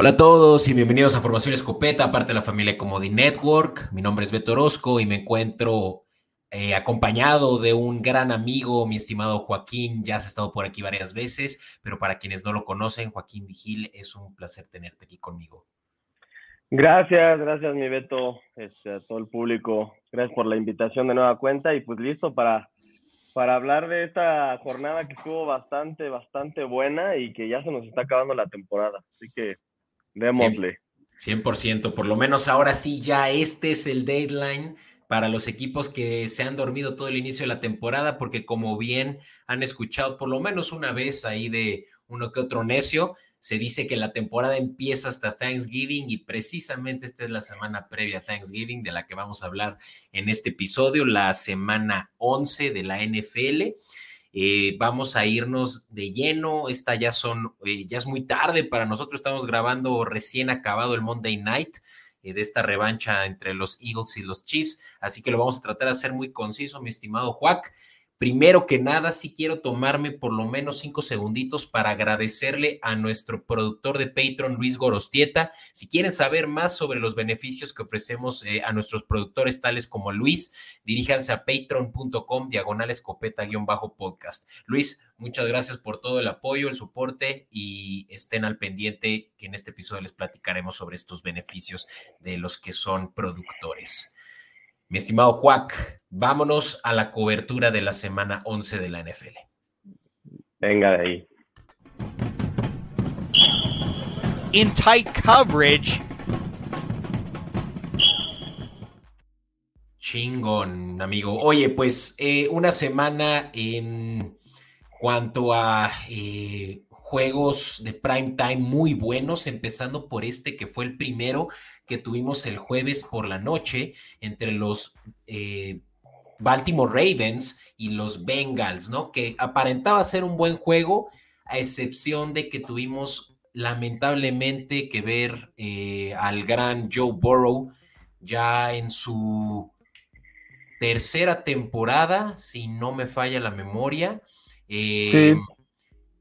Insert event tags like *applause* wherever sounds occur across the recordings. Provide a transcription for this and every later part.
Hola a todos y bienvenidos a Formación Escopeta, parte de la familia Comodi Network. Mi nombre es Beto Orozco y me encuentro eh, acompañado de un gran amigo, mi estimado Joaquín. Ya has estado por aquí varias veces, pero para quienes no lo conocen, Joaquín Vigil, es un placer tenerte aquí conmigo. Gracias, gracias mi Beto, este, a todo el público. Gracias por la invitación de nueva cuenta y pues listo para, para hablar de esta jornada que estuvo bastante, bastante buena y que ya se nos está acabando la temporada. Así que Démosle. 100%, por lo menos ahora sí, ya este es el deadline para los equipos que se han dormido todo el inicio de la temporada, porque como bien han escuchado por lo menos una vez ahí de uno que otro necio, se dice que la temporada empieza hasta Thanksgiving y precisamente esta es la semana previa a Thanksgiving de la que vamos a hablar en este episodio, la semana 11 de la NFL. Eh, vamos a irnos de lleno. Esta ya son, eh, ya es muy tarde para nosotros. Estamos grabando recién acabado el Monday Night eh, de esta revancha entre los Eagles y los Chiefs. Así que lo vamos a tratar de hacer muy conciso, mi estimado Juac. Primero que nada, sí quiero tomarme por lo menos cinco segunditos para agradecerle a nuestro productor de Patreon, Luis Gorostieta. Si quieren saber más sobre los beneficios que ofrecemos eh, a nuestros productores tales como Luis, diríjanse a patreon.com diagonal escopeta-podcast. Luis, muchas gracias por todo el apoyo, el soporte y estén al pendiente que en este episodio les platicaremos sobre estos beneficios de los que son productores. Mi estimado Juac, vámonos a la cobertura de la semana 11 de la NFL. Venga de ahí. In tight coverage. Chingón, amigo. Oye, pues eh, una semana en cuanto a eh, juegos de prime time muy buenos, empezando por este que fue el primero que tuvimos el jueves por la noche entre los eh, Baltimore Ravens y los Bengals, ¿no? Que aparentaba ser un buen juego, a excepción de que tuvimos lamentablemente que ver eh, al gran Joe Burrow ya en su tercera temporada, si no me falla la memoria. Eh,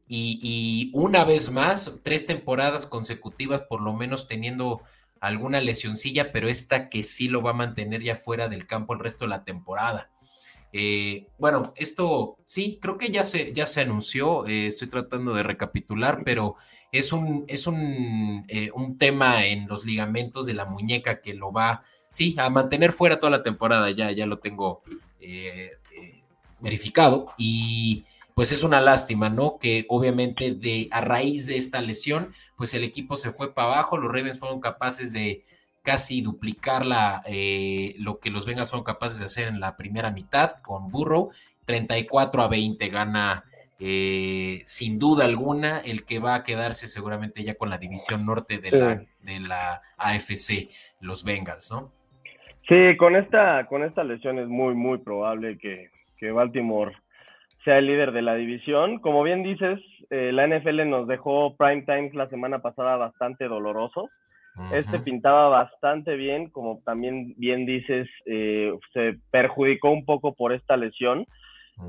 y, y, una vez más, tres temporadas consecutivas por lo menos teniendo alguna lesioncilla, pero esta que sí lo va a mantener ya fuera del campo el resto de la temporada. Eh, bueno, esto sí, creo que ya se, ya se anunció, eh, estoy tratando de recapitular, pero es un, es un, eh, un, tema en los ligamentos de la muñeca que lo va, sí, a mantener fuera toda la temporada, ya, ya lo tengo verificado y pues es una lástima, ¿no? Que obviamente de a raíz de esta lesión, pues el equipo se fue para abajo, los Ravens fueron capaces de casi duplicar la, eh, lo que los Bengals fueron capaces de hacer en la primera mitad con Burrow, 34 a 20 gana eh, sin duda alguna el que va a quedarse seguramente ya con la división norte de la, de la AFC, los Bengals, ¿no? Sí, con esta, con esta lesión es muy, muy probable que, que Baltimore sea el líder de la división. Como bien dices, eh, la NFL nos dejó prime times la semana pasada bastante doloroso. Este pintaba bastante bien, como también bien dices, eh, se perjudicó un poco por esta lesión,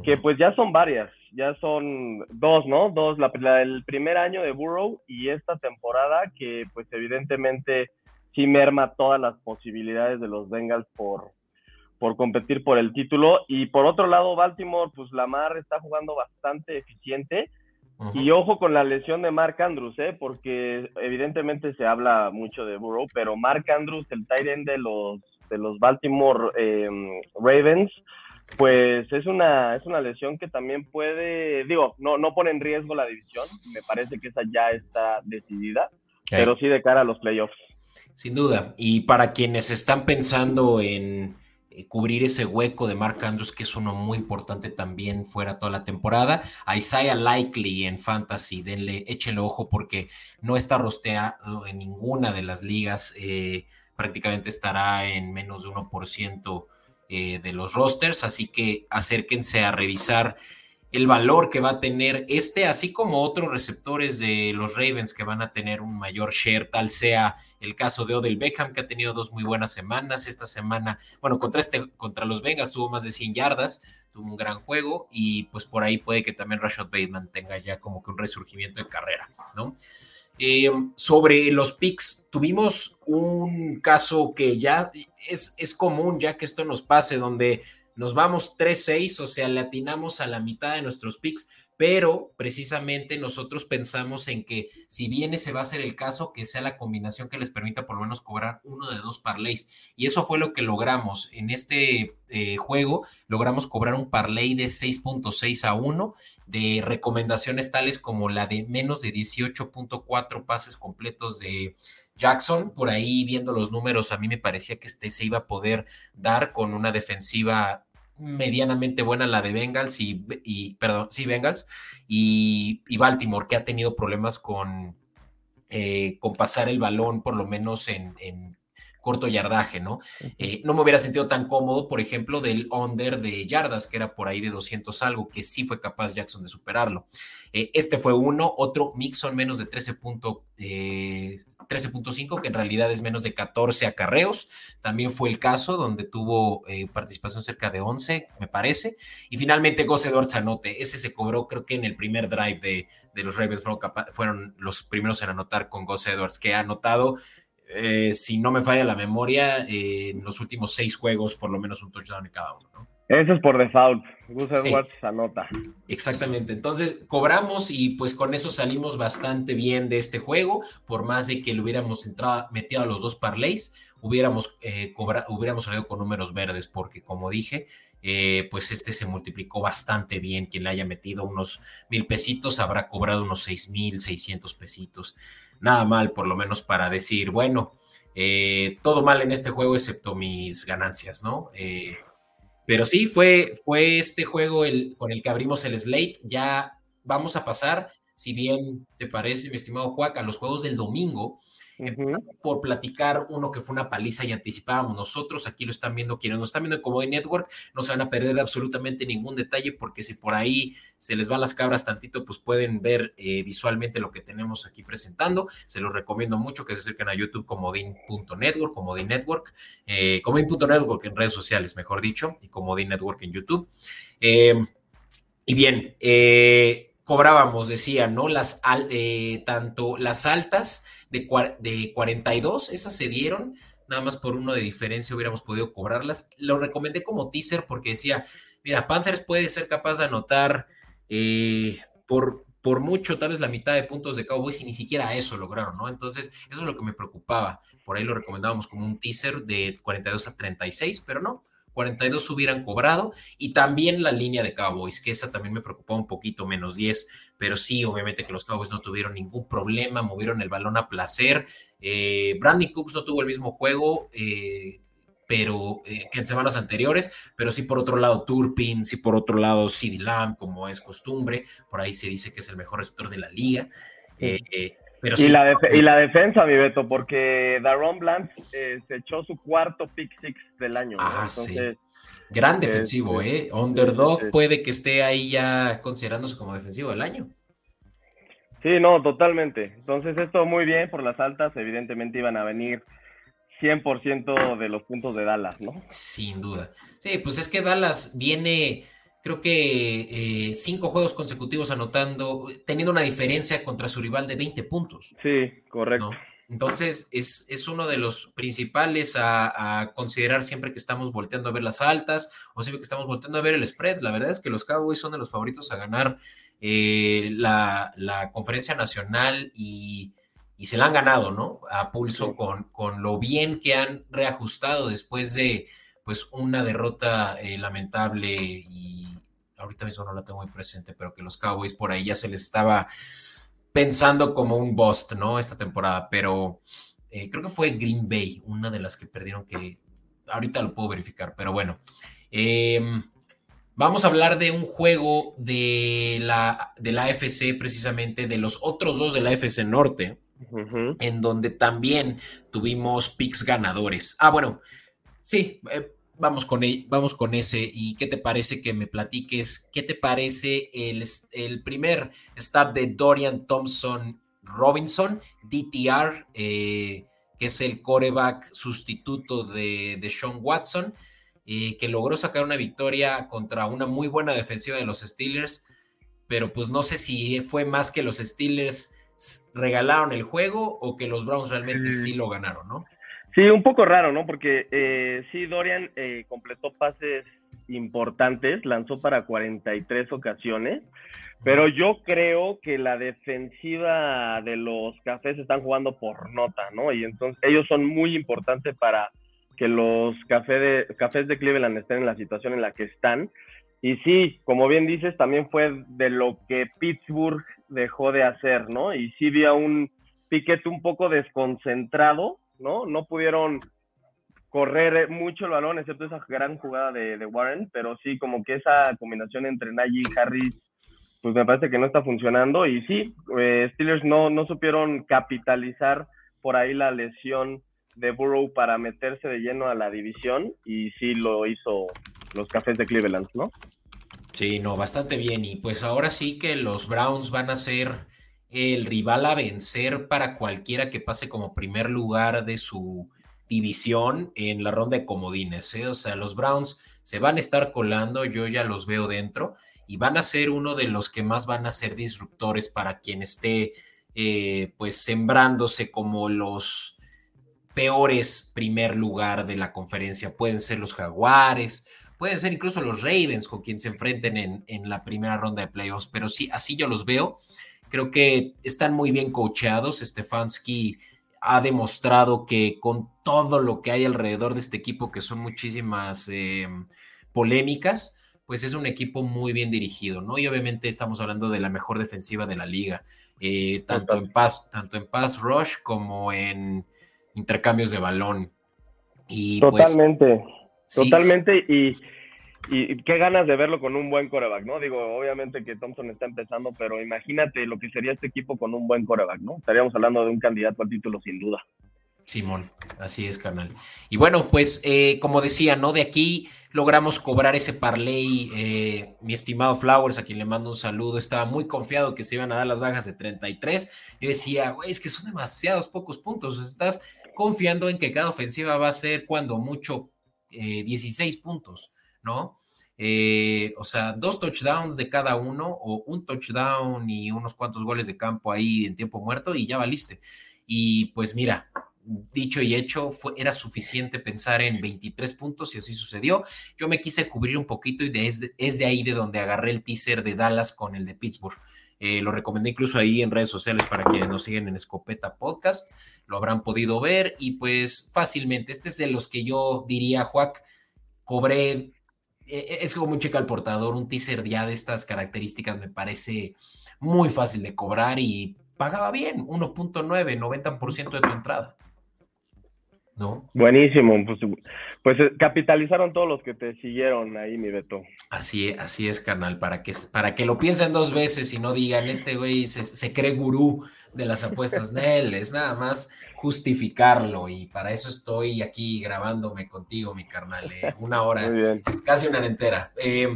que pues ya son varias, ya son dos, ¿no? Dos, la, el primer año de Burrow y esta temporada que pues evidentemente sí merma todas las posibilidades de los Bengals por, por competir por el título. Y por otro lado, Baltimore, pues Lamar está jugando bastante eficiente. Y ojo con la lesión de Mark Andrews, ¿eh? porque evidentemente se habla mucho de Burrow, pero Mark Andrews, el tight end de los, de los Baltimore em, Ravens, pues es una, es una lesión que también puede, digo, no, no pone en riesgo la división, me parece que esa ya está decidida, pero sí de cara a los playoffs. Sin duda, y para quienes están pensando en cubrir ese hueco de Mark Andrews, que es uno muy importante también fuera toda la temporada. A Isaiah Likely en Fantasy, denle, échenle ojo porque no está rosteado en ninguna de las ligas, eh, prácticamente estará en menos de 1% eh, de los rosters, así que acérquense a revisar el valor que va a tener este, así como otros receptores de los Ravens que van a tener un mayor share, tal sea el caso de Odell Beckham, que ha tenido dos muy buenas semanas. Esta semana, bueno, contra, este, contra los Bengals tuvo más de 100 yardas, tuvo un gran juego y pues por ahí puede que también Rashad Bateman tenga ya como que un resurgimiento de carrera, ¿no? Eh, sobre los picks, tuvimos un caso que ya es, es común, ya que esto nos pase, donde nos vamos 3-6, o sea, le atinamos a la mitad de nuestros picks, pero precisamente nosotros pensamos en que si bien ese va a ser el caso, que sea la combinación que les permita por lo menos cobrar uno de dos parlays. Y eso fue lo que logramos en este eh, juego. Logramos cobrar un parlay de 6.6 a 1 de recomendaciones tales como la de menos de 18.4 pases completos de Jackson. Por ahí viendo los números, a mí me parecía que este se iba a poder dar con una defensiva medianamente buena la de Bengals y, perdón, sí, Bengals y, Baltimore, que ha tenido problemas con, eh, con pasar el balón, por lo menos en, corto yardaje, ¿no? Eh, no me hubiera sentido tan cómodo, por ejemplo, del under de yardas, que era por ahí de 200 algo, que sí fue capaz Jackson de superarlo. Eh, este fue uno, otro Mixon menos de 13.5, eh, que en realidad es menos de 14 acarreos. También fue el caso donde tuvo participación cerca de 11, me parece. Y finalmente Gus Edwards anote. Ese se cobró, creo que en el primer drive de, de los Ravens fueron, fueron, los primeros en anotar con Gus Edwards, que ha anotado eh, si no me falla la memoria, eh, en los últimos seis juegos, por lo menos un touchdown en cada uno, ¿no? Eso es por default. Gus Edwards anota. Exactamente. Entonces cobramos y pues con eso salimos bastante bien de este juego. Por más de que le hubiéramos entrado, metido a los dos parlays, hubiéramos, eh, hubiéramos salido con números verdes, porque como dije, pues este se multiplicó bastante bien. Quien le haya metido unos mil pesitos habrá cobrado unos seis mil seiscientos pesitos nada mal, por lo menos para decir, bueno, eh, todo mal en este juego excepto mis ganancias, ¿no? Eh, pero sí, fue, fue este juego el, con el que abrimos el slate. Ya vamos a pasar, si bien te parece, mi estimado Juan, a los juegos del domingo por platicar uno que fue una paliza y anticipábamos nosotros. Aquí lo están viendo quienes nos están viendo en Comedy Network. No se van a perder absolutamente ningún detalle porque si por ahí se les van las cabras tantito, pues pueden ver eh, visualmente lo que tenemos aquí presentando. Se los recomiendo mucho que se acerquen a YouTube comodín.network, comodín network, eh, comodín.network en redes sociales, mejor dicho, y comodín network en YouTube. Eh, y bien, eh, cobrábamos, decía, ¿no? Las, tanto las altas de, de 42, esas se dieron, nada más por uno de diferencia hubiéramos podido cobrarlas. Lo recomendé como teaser porque decía, mira, Panthers puede ser capaz de anotar eh, por, por mucho, tal vez la mitad de puntos de Cowboys y ni siquiera eso lograron, ¿no? Entonces, eso es lo que me preocupaba. Por ahí lo recomendábamos como un teaser de 42 a 36, pero no, 42 hubieran cobrado y también la línea de Cowboys, que esa también me preocupó un poquito, menos 10, pero sí, obviamente que los Cowboys no tuvieron ningún problema, movieron el balón a placer. Eh, Brandon Cooks no tuvo el mismo juego, eh, pero eh, que en semanas anteriores, pero sí por otro lado Turpin, sí por otro lado CD Lamb, como es costumbre, por ahí se dice que es el mejor receptor de la liga. Eh, y, la y la defensa, mi Beto, porque Daron Blanc eh, se echó su cuarto pick six del año. Ah, sí. Gran defensivo, ¿eh? Underdog puede que esté ahí ya considerándose como defensivo del año. Sí, no, totalmente. Entonces, esto muy bien por las altas. Evidentemente iban a venir 100% de los puntos de Dallas, ¿no? Sin duda. Sí, pues es que Dallas viene creo que eh, cinco juegos consecutivos anotando, teniendo una diferencia contra su rival de 20 puntos. Sí, correcto. Entonces, es, es, uno de los principales a, considerar siempre que estamos volteando a ver las altas o siempre que estamos volteando a ver el spread. La verdad es que los Cowboys son de los favoritos a ganar eh, la, conferencia nacional y, se la han ganado, ¿no? A pulso con, con lo bien que han reajustado después de pues una derrota eh, lamentable y ahorita mismo no la tengo muy presente, pero que los Cowboys por ahí ya se les estaba pensando como un bust, ¿no? Esta temporada, pero eh, creo que fue Green Bay, una de las que perdieron que ahorita lo puedo verificar, pero bueno. Em, vamos a hablar de un juego de la, de la AFC, precisamente, de los otros dos de la AFC Norte, en donde también tuvimos picks ganadores. Ah, bueno, sí, eh, vamos con, el, vamos con ese. ¿Y qué te parece que me platiques? ¿Qué te parece el, el primer start de Dorian Thompson Robinson, DTR, eh, que es el coreback sustituto de, de Sean Watson, eh, que logró sacar una victoria contra una muy buena defensiva de los Steelers, pero pues no sé si fue más que los Steelers regalaron el juego o que los Browns realmente sí lo ganaron, ¿no? Sí, un poco raro, ¿no? Porque eh, sí, Dorian eh, completó pases importantes, lanzó para 43 ocasiones, pero yo creo que la defensiva de los cafés están jugando por nota, ¿no? Y entonces ellos son muy importantes para que los de, cafés de Cleveland estén en la situación en la que están. Y sí, como bien dices, también fue de lo que Pittsburgh dejó de hacer, ¿no? Y sí vi a un Piquet un poco desconcentrado, ¿no? No pudieron correr mucho el balón, excepto esa gran jugada de, Warren, pero sí, como que esa combinación entre Najee y Harris, pues me parece que no está funcionando. Y sí, eh, Steelers no, no supieron capitalizar por ahí la lesión de Burrow para meterse de lleno a la división, y sí lo hizo los Cafés de Cleveland, ¿no? Sí, no, bastante bien. Y pues ahora sí que los Browns van a ser el rival a vencer para cualquiera que pase como primer lugar de su división en la ronda de comodines. ¿eh? O sea, los Browns se van a estar colando, yo ya los veo dentro, y van a ser uno de los que más van a ser disruptores para quien esté eh, pues sembrándose como los peores primer lugar de la conferencia. Pueden ser los Jaguares, pueden ser incluso los Ravens con quien se enfrenten en, en la primera ronda de playoffs, pero sí, así yo los veo. Creo que están muy bien coacheados. Stefanski ha demostrado que con todo lo que hay alrededor de este equipo, que son muchísimas eh, polémicas, pues es un equipo muy bien dirigido, ¿no? Y obviamente estamos hablando de la mejor defensiva de la liga, eh, tanto, en pass, tanto en pass rush como en intercambios de balón. Y pues, totalmente, totalmente. Y y qué ganas de verlo con un buen coreback, ¿no? Digo, obviamente que Thompson está empezando, pero imagínate lo que sería este equipo con un buen coreback, ¿no? Estaríamos hablando de un candidato al título sin duda. Simón, así es, carnal. Y bueno, pues eh, como decía, ¿no? De aquí logramos cobrar ese parlay. Eh, mi estimado Flowers, a quien le mando un saludo, estaba muy confiado que se iban a dar las bajas de 33. Yo decía, güey, es que son demasiados pocos puntos. Estás confiando en que cada ofensiva va a ser cuando mucho 16 eh, puntos. ¿No? Eh, o sea, dos touchdowns de cada uno o un touchdown y unos cuantos goles de campo ahí en tiempo muerto y ya valiste. Y pues mira, dicho y hecho, fue, era suficiente pensar en 23 puntos y así sucedió. Yo me quise cubrir un poquito y es, de, ahí de donde agarré el teaser de Dallas con el de Pittsburgh. Eh, lo recomendé incluso ahí en redes sociales para quienes nos siguen en Escopeta Podcast. Lo habrán podido ver y pues fácilmente, este es de los que yo diría, Juac, cobré es como un cheque al portador, un teaser ya de estas características me parece muy fácil de cobrar y pagaba bien, 1.9, 90% de tu entrada. ¿No? Buenísimo, pues, pues, eh, capitalizaron todos los que te siguieron ahí, mi Beto. Así, así es, carnal, para que, para que lo piensen dos veces y no digan, este güey se, se cree gurú de las apuestas. *laughs* Nel, es nada más justificarlo y para eso estoy aquí grabándome contigo, mi carnal, eh, una *laughs* hora, casi una hora entera. Eh,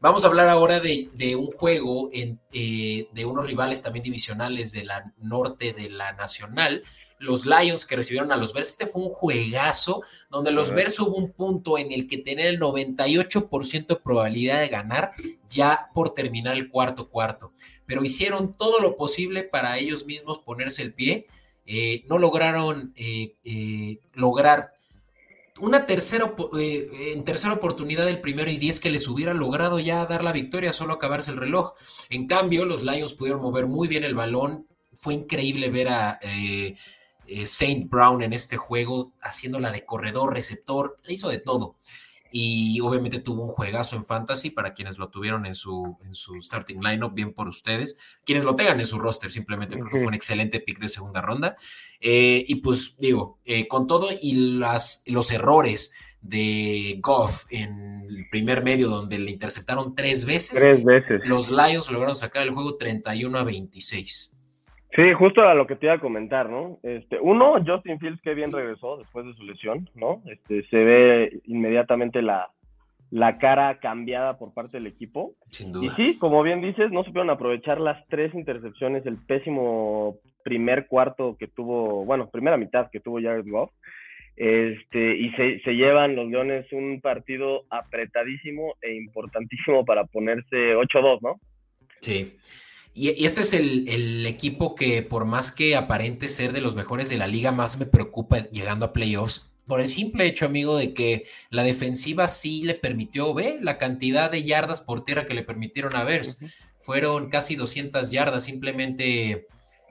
vamos a hablar ahora de, un juego en, eh, de unos rivales también divisionales de la norte de la nacional, los Lions que recibieron a los Bears. Este fue un juegazo donde los Bears hubo un punto en el que tener el 98% de probabilidad de ganar ya por terminar el cuarto cuarto, pero hicieron todo lo posible para ellos mismos ponerse el pie eh, no lograron eh, eh, lograr una tercera, en tercera oportunidad del primero y diez que les hubiera logrado ya dar la victoria, solo acabarse el reloj. En cambio, los Lions pudieron mover muy bien el balón. Fue increíble ver a Saint Brown en este juego, haciéndola de corredor, receptor, le hizo de todo y obviamente tuvo un juegazo en fantasy para quienes lo tuvieron en su, en su starting lineup, bien por ustedes, quienes lo tengan en su roster simplemente porque fue un excelente pick de segunda ronda. Eh, y pues digo, eh, con todo y las, los errores de Goff en el primer medio donde le interceptaron tres veces, tres veces. los Lions lograron sacar el juego 31 a 26. Sí, justo a lo que te iba a comentar, ¿no? Este, uno, Justin Fields que bien regresó después de su lesión, ¿no? Este, se ve inmediatamente la, la cara cambiada por parte del equipo. Sin duda. Y sí, como bien dices, no supieron aprovechar las tres intercepciones, el pésimo primer cuarto que tuvo, bueno, primera mitad que tuvo Jared Goff. Este, y se, se llevan los Leones un partido apretadísimo e importantísimo para ponerse 8-2, ¿no? Sí. Y, este es el, equipo que por más que aparente ser de los mejores de la liga, más me preocupa llegando a playoffs. Por el simple hecho, amigo, de que la defensiva sí le permitió, ve la cantidad de yardas por tierra que le permitieron a ver. Fueron casi 200 yardas, simplemente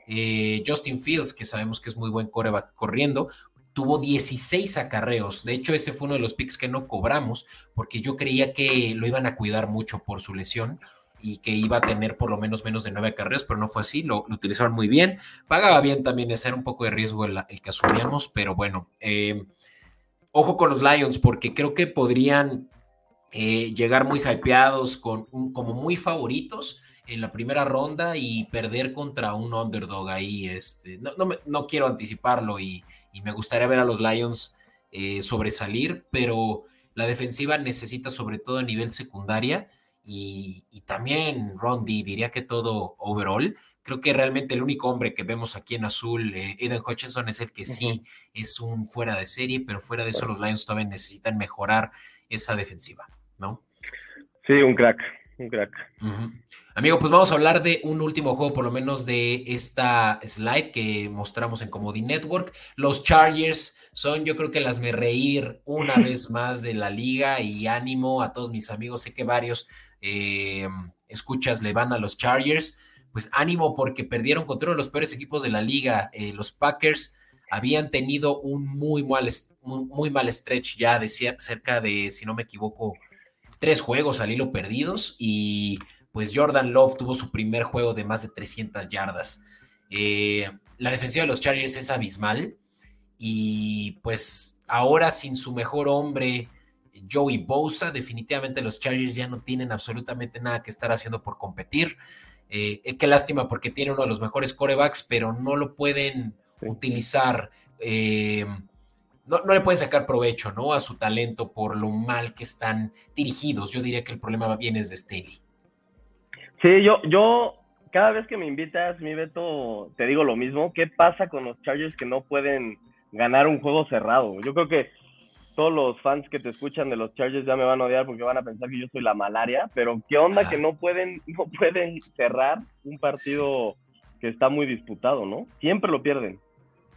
eh, Justin Fields, que sabemos que es muy buen coreback corriendo, tuvo 16 acarreos. De hecho, ese fue uno de los picks que no cobramos, porque yo creía que lo iban a cuidar mucho por su lesión y que iba a tener por lo menos menos de nueve acarreos, pero no fue así, lo, utilizaron muy bien. Pagaba bien también, ese era un poco de riesgo el, que asumíamos, pero bueno, eh, ojo con los Lions, porque creo que podrían eh, llegar muy hypeados, con como muy favoritos en la primera ronda y perder contra un underdog ahí. Este, no, no, quiero anticiparlo y, me gustaría ver a los Lions eh, sobresalir, pero la defensiva necesita sobre todo a nivel secundaria y, también Rondi, diría que todo overall. Creo que realmente el único hombre que vemos aquí en azul, eh, Eden Hutchinson, es el que sí es un fuera de serie, pero fuera de eso los Lions todavía necesitan mejorar esa defensiva, ¿no? Sí, un crack, un crack. Amigo, pues vamos a hablar de un último juego, por lo menos de esta slide que mostramos en Comedy Network. Los Chargers son, yo creo que las me reír una *laughs* vez más de la liga y ánimo a todos mis amigos. Sé que varios eh, escuchas le van a los Chargers. Pues ánimo porque perdieron contra uno de los peores equipos de la liga. Eh, los Packers habían tenido un muy mal, muy mal stretch ya de cerca de, si no me equivoco, tres juegos al hilo perdidos y pues Jordan Love tuvo su primer juego de más de 300 yardas. Eh, la defensiva de los Chargers es abismal y pues ahora sin su mejor hombre, Joey Bosa, definitivamente los Chargers ya no tienen absolutamente nada que estar haciendo por competir. Eh, eh, qué lástima porque tiene uno de los mejores corebacks, pero no lo pueden utilizar. no, no, le pueden sacar provecho ¿no? a su talento por lo mal que están dirigidos. Yo diría que el problema bien es de Staley. Sí, yo, yo cada vez que me invitas, mi Beto, te digo lo mismo. ¿Qué pasa con los Chargers que no pueden ganar un juego cerrado? Yo creo que todos los fans que te escuchan de los Chargers ya me van a odiar porque van a pensar que yo soy la malaria, pero ¿qué onda que no pueden, no pueden cerrar un partido que está muy disputado, ¿no? Siempre lo pierden.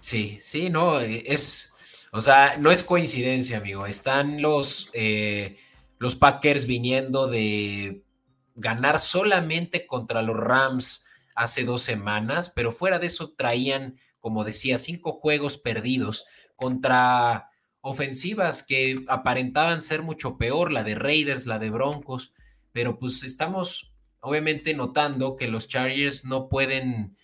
Sí, sí, no, es, o sea, no es coincidencia, amigo. Están los, eh, los Packers viniendo de ganar solamente contra los Rams hace dos semanas, pero fuera de eso traían, como decía, cinco juegos perdidos contra ofensivas que aparentaban ser mucho peor, la de Raiders, la de Broncos, pero pues estamos obviamente notando que los Chargers no pueden,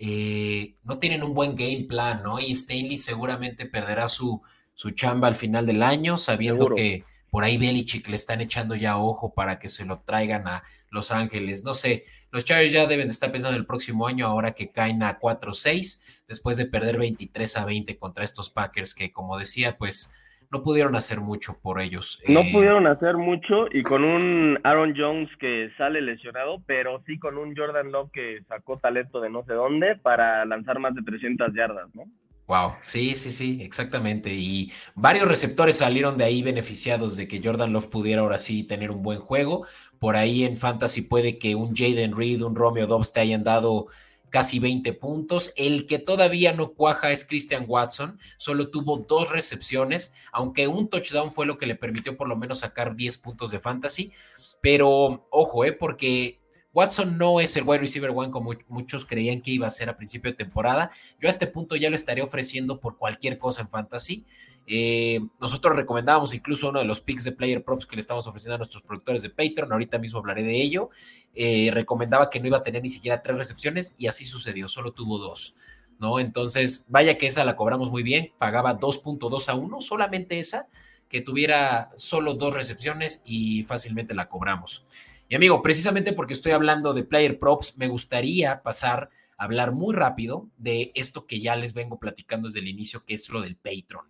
eh, no tienen un buen game plan, ¿no? Y Stanley seguramente perderá su, su chamba al final del año, sabiendo que por ahí Belichick le están echando ya ojo para que se lo traigan a Los Ángeles. No sé, los Chargers ya deben de estar pensando en el próximo año ahora que caen a 4-6 después de perder 23 a 20 contra estos Packers que como decía, pues no pudieron hacer mucho por ellos. No eh, pudieron hacer mucho y con un Aaron Jones que sale lesionado, pero sí con un Jordan Love que sacó talento de no sé dónde para lanzar más de 300 yardas, ¿no? Wow, sí, sí, sí, exactamente. Y varios receptores salieron de ahí beneficiados de que Jordan Love pudiera ahora sí tener un buen juego. Por ahí en Fantasy puede que un Jaden Reed, un Romeo Dobbs te hayan dado casi 20 puntos. El que todavía no cuaja es Christian Watson, solo tuvo dos recepciones, aunque un touchdown fue lo que le permitió por lo menos sacar 10 puntos de fantasy. Pero ojo, eh, porque Watson no es el wide receiver one como muchos creían que iba a ser a principio de temporada. Yo a este punto ya lo estaría ofreciendo por cualquier cosa en fantasy. Eh, nosotros recomendábamos incluso uno de los picks de player props que le estamos ofreciendo a nuestros productores de Patreon. Ahorita mismo hablaré de ello. Eh, recomendaba que no iba a tener ni siquiera tres recepciones y así sucedió. Solo tuvo dos. ¿no? Entonces, vaya que esa la cobramos muy bien. Pagaba 2.2 a 1, solamente esa, que tuviera solo dos recepciones y fácilmente la cobramos. Y amigo, precisamente porque estoy hablando de player props, me gustaría pasar a hablar muy rápido de esto que ya les vengo platicando desde el inicio, que es lo del Patreon.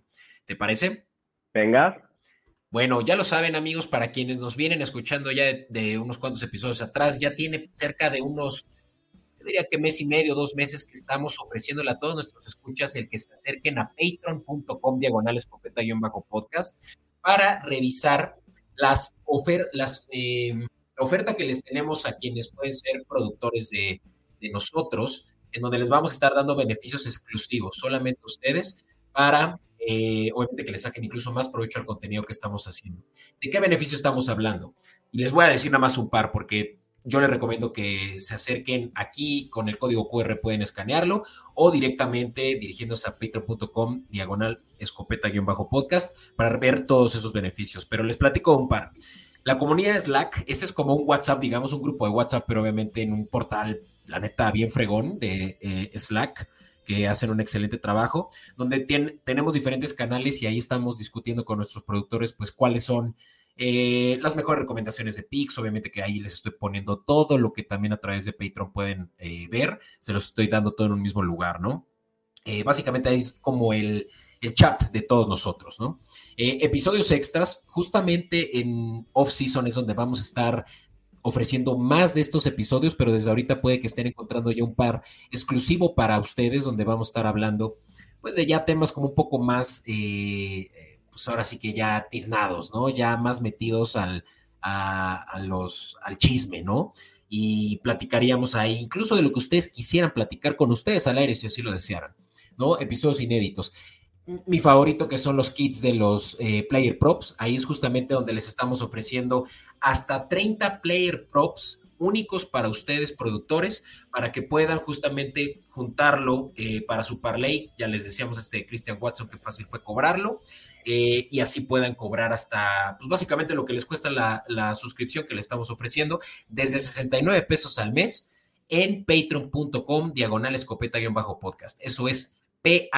¿Te parece? Venga. Bueno, ya lo saben amigos, para quienes nos vienen escuchando ya de, unos cuantos episodios atrás, ya tiene cerca de unos, yo diría que mes y medio, dos meses que estamos ofreciéndole a todos nuestros escuchas el que se acerquen a patreon.com diagonales bajo podcast para revisar las ofertas, las... Eh, la oferta que les tenemos a quienes pueden ser productores de, nosotros, en donde les vamos a estar dando beneficios exclusivos solamente a ustedes para, eh, obviamente, que les saquen incluso más provecho al contenido que estamos haciendo. ¿De qué beneficio estamos hablando? Y les voy a decir nada más un par, porque yo les recomiendo que se acerquen aquí con el código QR, pueden escanearlo o directamente dirigiéndose a patreon.com diagonal escopeta-podcast para ver todos esos beneficios. Pero les platico un par. La comunidad Slack, ese es como un WhatsApp, digamos, un grupo de WhatsApp, pero obviamente en un portal, la neta, bien fregón de eh, Slack que hacen un excelente trabajo, donde tenemos diferentes canales y ahí estamos discutiendo con nuestros productores, pues cuáles son eh, las mejores recomendaciones de Pix, obviamente que ahí les estoy poniendo todo lo que también a través de Patreon pueden eh, ver, se los estoy dando todo en un mismo lugar, ¿no? Eh, básicamente es como el, el, chat de todos nosotros, ¿no? episodios extras, justamente en off-season es donde vamos a estar ofreciendo más de estos episodios, pero desde ahorita puede que estén encontrando ya un par exclusivo para ustedes, donde vamos a estar hablando, pues de ya temas como un poco más pues ahora sí que ya tiznados, ¿no? Ya más metidos al, al chisme, ¿no? Y platicaríamos ahí incluso de lo que ustedes quisieran platicar con ustedes al aire si así lo desearan, ¿no? Episodios inéditos. Mi favorito que son los kits de los eh, player props, ahí es justamente donde les estamos ofreciendo hasta 30 player props únicos para ustedes, productores, para que puedan justamente juntarlo eh, para su parlay. Ya les decíamos este Christian Watson que fácil fue cobrarlo. Eh, y así puedan cobrar hasta, pues básicamente lo que les cuesta la, suscripción que le estamos ofreciendo, desde 69 pesos al mes en patreon.com diagonal escopeta-podcast. Eso es p-a-t-r-e-o-n.com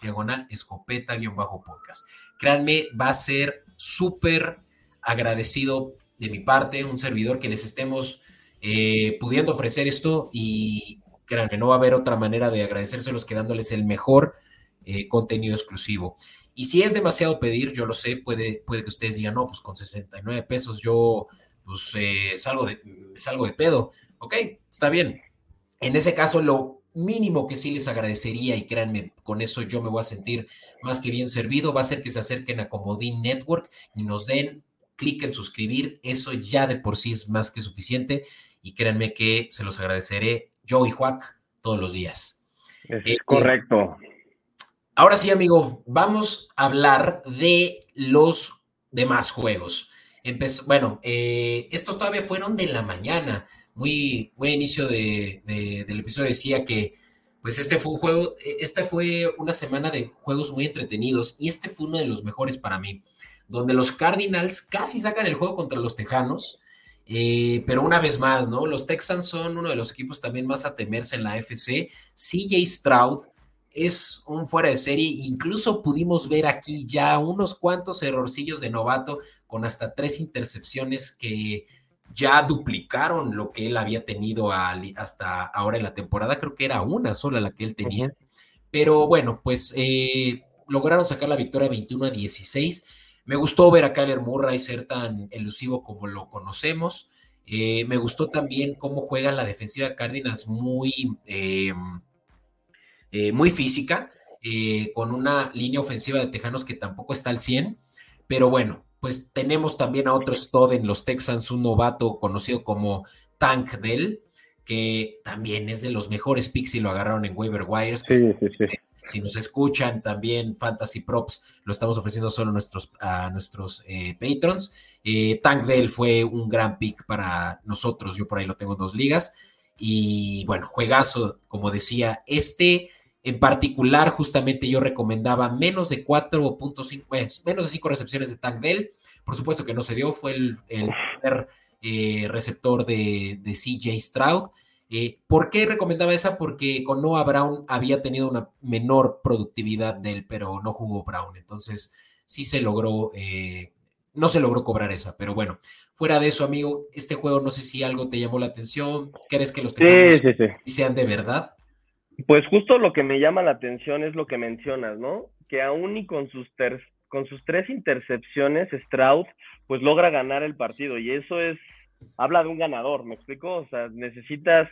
diagonal escopeta-podcast. Créanme, va a ser súper agradecido de mi parte, un servidor que les estemos eh, pudiendo ofrecer esto y créanme, no va a haber otra manera de agradecérselos que dándoles el mejor eh, contenido exclusivo. Y si es demasiado pedir, yo lo sé, puede, puede que ustedes digan, no, pues con 69 pesos yo pues eh, salgo, de, salgo de pedo. Ok, está bien. En ese caso, lo mínimo que sí les agradecería, y créanme, con eso yo me voy a sentir más que bien servido, va a ser que se acerquen a Comodín Network y nos den clic en suscribir. Eso ya de por sí es más que suficiente. Y créanme que se los agradeceré yo y Juac todos los días. Es eh, correcto. Ahora sí, amigo, vamos a hablar de los demás juegos. bueno, eh, estos todavía fueron de la mañana. Muy, muy inicio de, del episodio decía que, pues este fue un juego, esta fue una semana de juegos muy entretenidos y este fue uno de los mejores para mí, donde los Cardinals casi sacan el juego contra los Tejanos, eh, pero una vez más, ¿no? Los Texans son uno de los equipos también más a temerse en la FC. CJ Stroud es un fuera de serie. Incluso pudimos ver aquí ya unos cuantos errorcillos de novato con hasta tres intercepciones que ya duplicaron lo que él había tenido hasta ahora en la temporada. Creo que era una sola la que él tenía. Pero bueno, pues eh, lograron sacar la victoria 21 a 16. Me gustó ver a Kyler Murray ser tan elusivo como lo conocemos. Eh, me gustó también cómo juega la defensiva Cardinals muy... Eh, muy física, con una línea ofensiva de Tejanos que tampoco está al 100, pero bueno, pues tenemos también a otro stud en los Texans, un novato conocido como Tank Dell, que también es de los mejores picks y lo agarraron en waiver wires. Si nos escuchan también Fantasy Props, lo estamos ofreciendo solo a nuestros, a nuestros eh, patrons. Tank Dell fue un gran pick para nosotros, yo por ahí lo tengo en dos ligas. Y bueno, juegazo, como decía, este en particular, justamente yo recomendaba menos de 4.5, pues, menos de 5 recepciones de Tank Dell. Por supuesto que no se dio, fue el, primer eh, receptor de, CJ Stroud. Eh, ¿Por qué recomendaba esa? Porque con Noah Brown había tenido una menor productividad de él, pero no jugó Brown. Entonces, sí se logró, eh, no se logró cobrar esa, pero bueno. Fuera de eso, amigo, este juego no sé si algo te llamó la atención. ¿Crees que los sí, sean de verdad? Pues justo lo que me llama la atención es lo que mencionas, ¿no? Que aún y con sus, con sus tres intercepciones, Stroud pues logra ganar el partido y eso es, habla de un ganador, ¿me explico? O sea, necesitas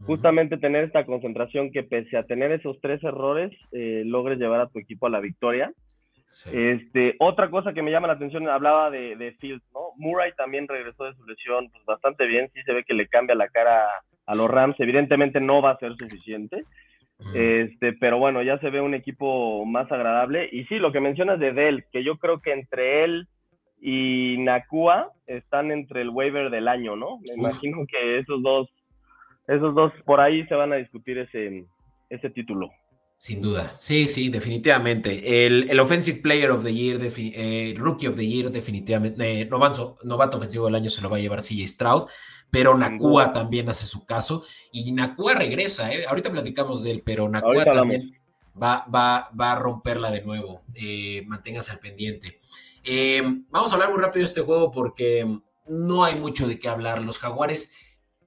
justamente tener esta concentración que pese a tener esos tres errores, eh, logres llevar a tu equipo a la victoria. Este, otra cosa que me llama la atención, hablaba de, de Fields, ¿no? Murray también regresó de su lesión pues, bastante bien, sí se ve que le cambia la cara a los Rams, evidentemente no va a ser suficiente, este, pero bueno, ya se ve un equipo más agradable. Y sí, lo que mencionas de Dell, que yo creo que entre él y Nakua están entre el waiver del año, ¿no? Me imagino que esos dos, esos dos por ahí se van a discutir ese, ese título. Sin duda, sí, sí, definitivamente. El, el Offensive Player of the Year, eh, Rookie of the Year, definitivamente, eh, novato, novato, ofensivo del año se lo va a llevar CJ Stroud, pero Nakua también hace su caso y Nakua regresa, eh. ahorita platicamos de él, pero Nakua también va, va, va, a romperla de nuevo, eh, manténgase al pendiente. vamos a hablar muy rápido de este juego porque no hay mucho de qué hablar. Los Jaguares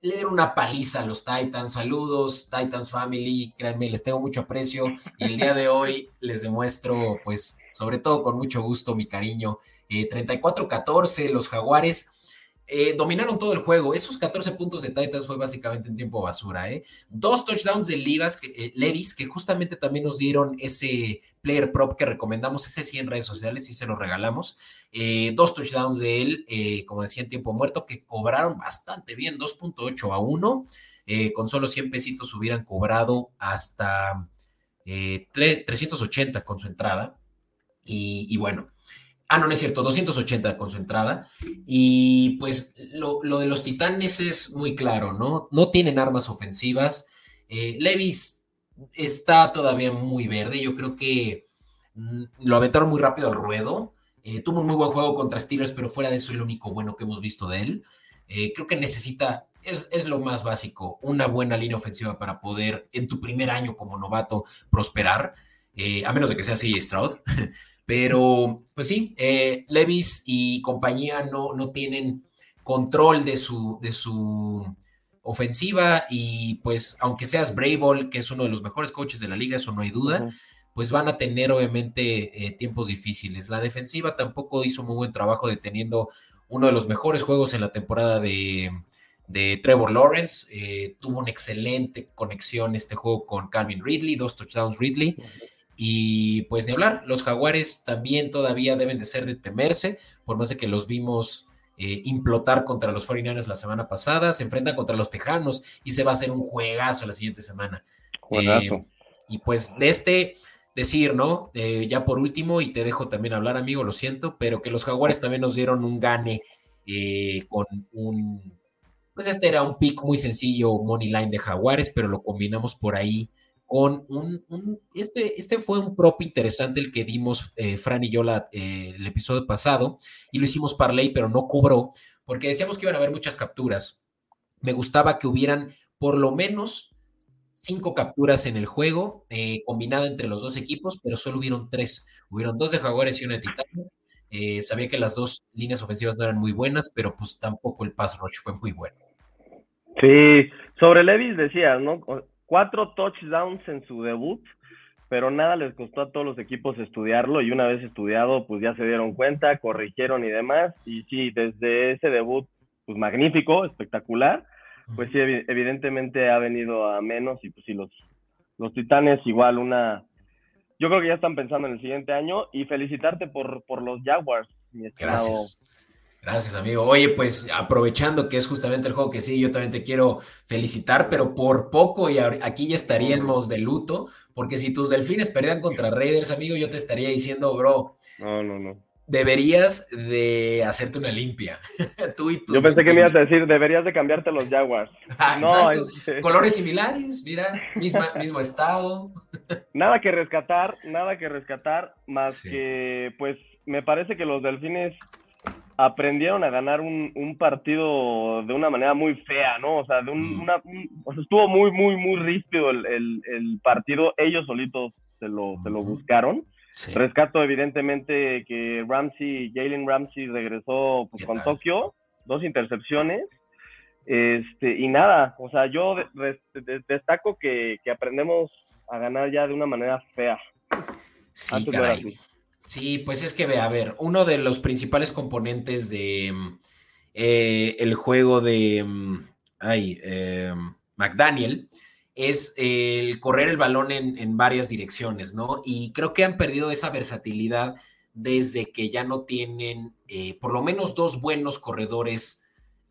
le dieron una paliza a los Titans. Saludos, Titans Family. Créanme, les tengo mucho aprecio. Y el día de *laughs* hoy les demuestro, pues, sobre todo con mucho gusto, mi cariño. 34-14, eh, los Jaguares eh, dominaron todo el juego. Esos 14 puntos de Titans fue básicamente en tiempo basura. ¿eh? Dos touchdowns de Levis que, eh, Levis, que justamente también nos dieron ese player prop que recomendamos, ese sí en redes sociales y se lo regalamos. dos touchdowns de él, como decía, en tiempo muerto, que cobraron bastante bien, 2.8 a 1. con solo 100 pesitos hubieran cobrado hasta 380 con su entrada. y bueno, Ah, no, no es cierto, 280 con su. Y pues lo, de los titanes es muy claro, ¿no? No tienen armas ofensivas. Eh, Levis está todavía muy verde. Yo creo que mm, lo aventaron muy rápido al ruedo. Eh, tuvo un muy buen juego contra Steelers, pero fuera de eso es lo único bueno que hemos visto de él. Eh, creo que necesita, es, es, lo más básico, una buena línea ofensiva para poder en tu primer año como novato prosperar, a menos de que sea así Stroud. *laughs* Pero, pues sí, eh, Levis y compañía no, no tienen control de su, de su ofensiva y pues aunque seas Brable, que es uno de los mejores coaches de la liga, eso no hay duda, pues van a tener obviamente eh, tiempos difíciles. La defensiva tampoco hizo muy buen trabajo deteniendo uno de los mejores juegos en la temporada de, Trevor Lawrence. Eh, tuvo una excelente conexión este juego con Calvin Ridley, dos touchdowns Ridley. Y pues ni hablar, los jaguares también todavía deben de ser de temerse, por más de que los vimos eh, implotar contra los 49ers la semana pasada, se enfrentan contra los Tejanos y se va a hacer un juegazo la siguiente semana. Eh, y pues de este decir, ¿no? Eh, ya por último, y te dejo también hablar, amigo, lo siento, pero que los jaguares también nos dieron un gane con un... Pues este era un pick muy sencillo, money line de jaguares, pero lo combinamos por ahí con un, este, este fue un prop interesante el que dimos eh, Fran y yo eh, el episodio pasado y lo hicimos parlay, pero no cobró porque decíamos que iban a haber muchas capturas. Me gustaba que hubieran por lo menos cinco capturas en el juego, eh, combinada entre los dos equipos, pero solo hubieron tres. Hubieron dos de Jaguares y una de Titán. sabía que las dos líneas ofensivas no eran muy buenas, pero pues tampoco el pass rush fue muy bueno. Sí, sobre Levis decías, ¿no? Cuatro touchdowns en su debut, pero nada les costó a todos los equipos estudiarlo y una vez estudiado, pues ya se dieron cuenta, corrigieron y demás. Y sí, desde ese debut, pues magnífico, espectacular, pues sí, evidentemente ha venido a menos y pues sí, los, los Titanes igual una... Yo creo que ya están pensando en el siguiente año y felicitarte por, por los Jaguars, mi estimado Gracias. Gracias, amigo. Oye, pues aprovechando que es justamente el juego que sí, yo también te quiero felicitar, pero por poco y aquí ya estaríamos de luto, porque si tus delfines perdían contra Raiders, amigo, yo te estaría diciendo, bro. No, no, no. Deberías de hacerte una limpia. *laughs* Tú y Yo pensé que me ibas a decir, deberías de cambiarte los Jaguars. *laughs* Ah, no, este *laughs* colores similares, mira, mismo estado. nada que rescatar, nada que rescatar, más que, pues, me parece que los delfines aprendieron a ganar un, un, partido de una manera muy fea, ¿no? O sea, de un, mm. una, estuvo muy, muy, muy ríspido el, el, partido. Ellos solitos se lo, se lo buscaron. Rescato evidentemente que Ramsey, Jalen Ramsey regresó pues, con Tokio, dos intercepciones. Este, y nada, o sea, yo destaco que, que, aprendemos a ganar ya de una manera fea. Sí, caray. Sí, pues es que ve, a ver, uno de los principales componentes de mm, eh, el juego de mm, ay, eh, McDaniel es el correr el balón en, varias direcciones, ¿no? Y creo que han perdido esa versatilidad desde que ya no tienen eh, por lo menos dos buenos corredores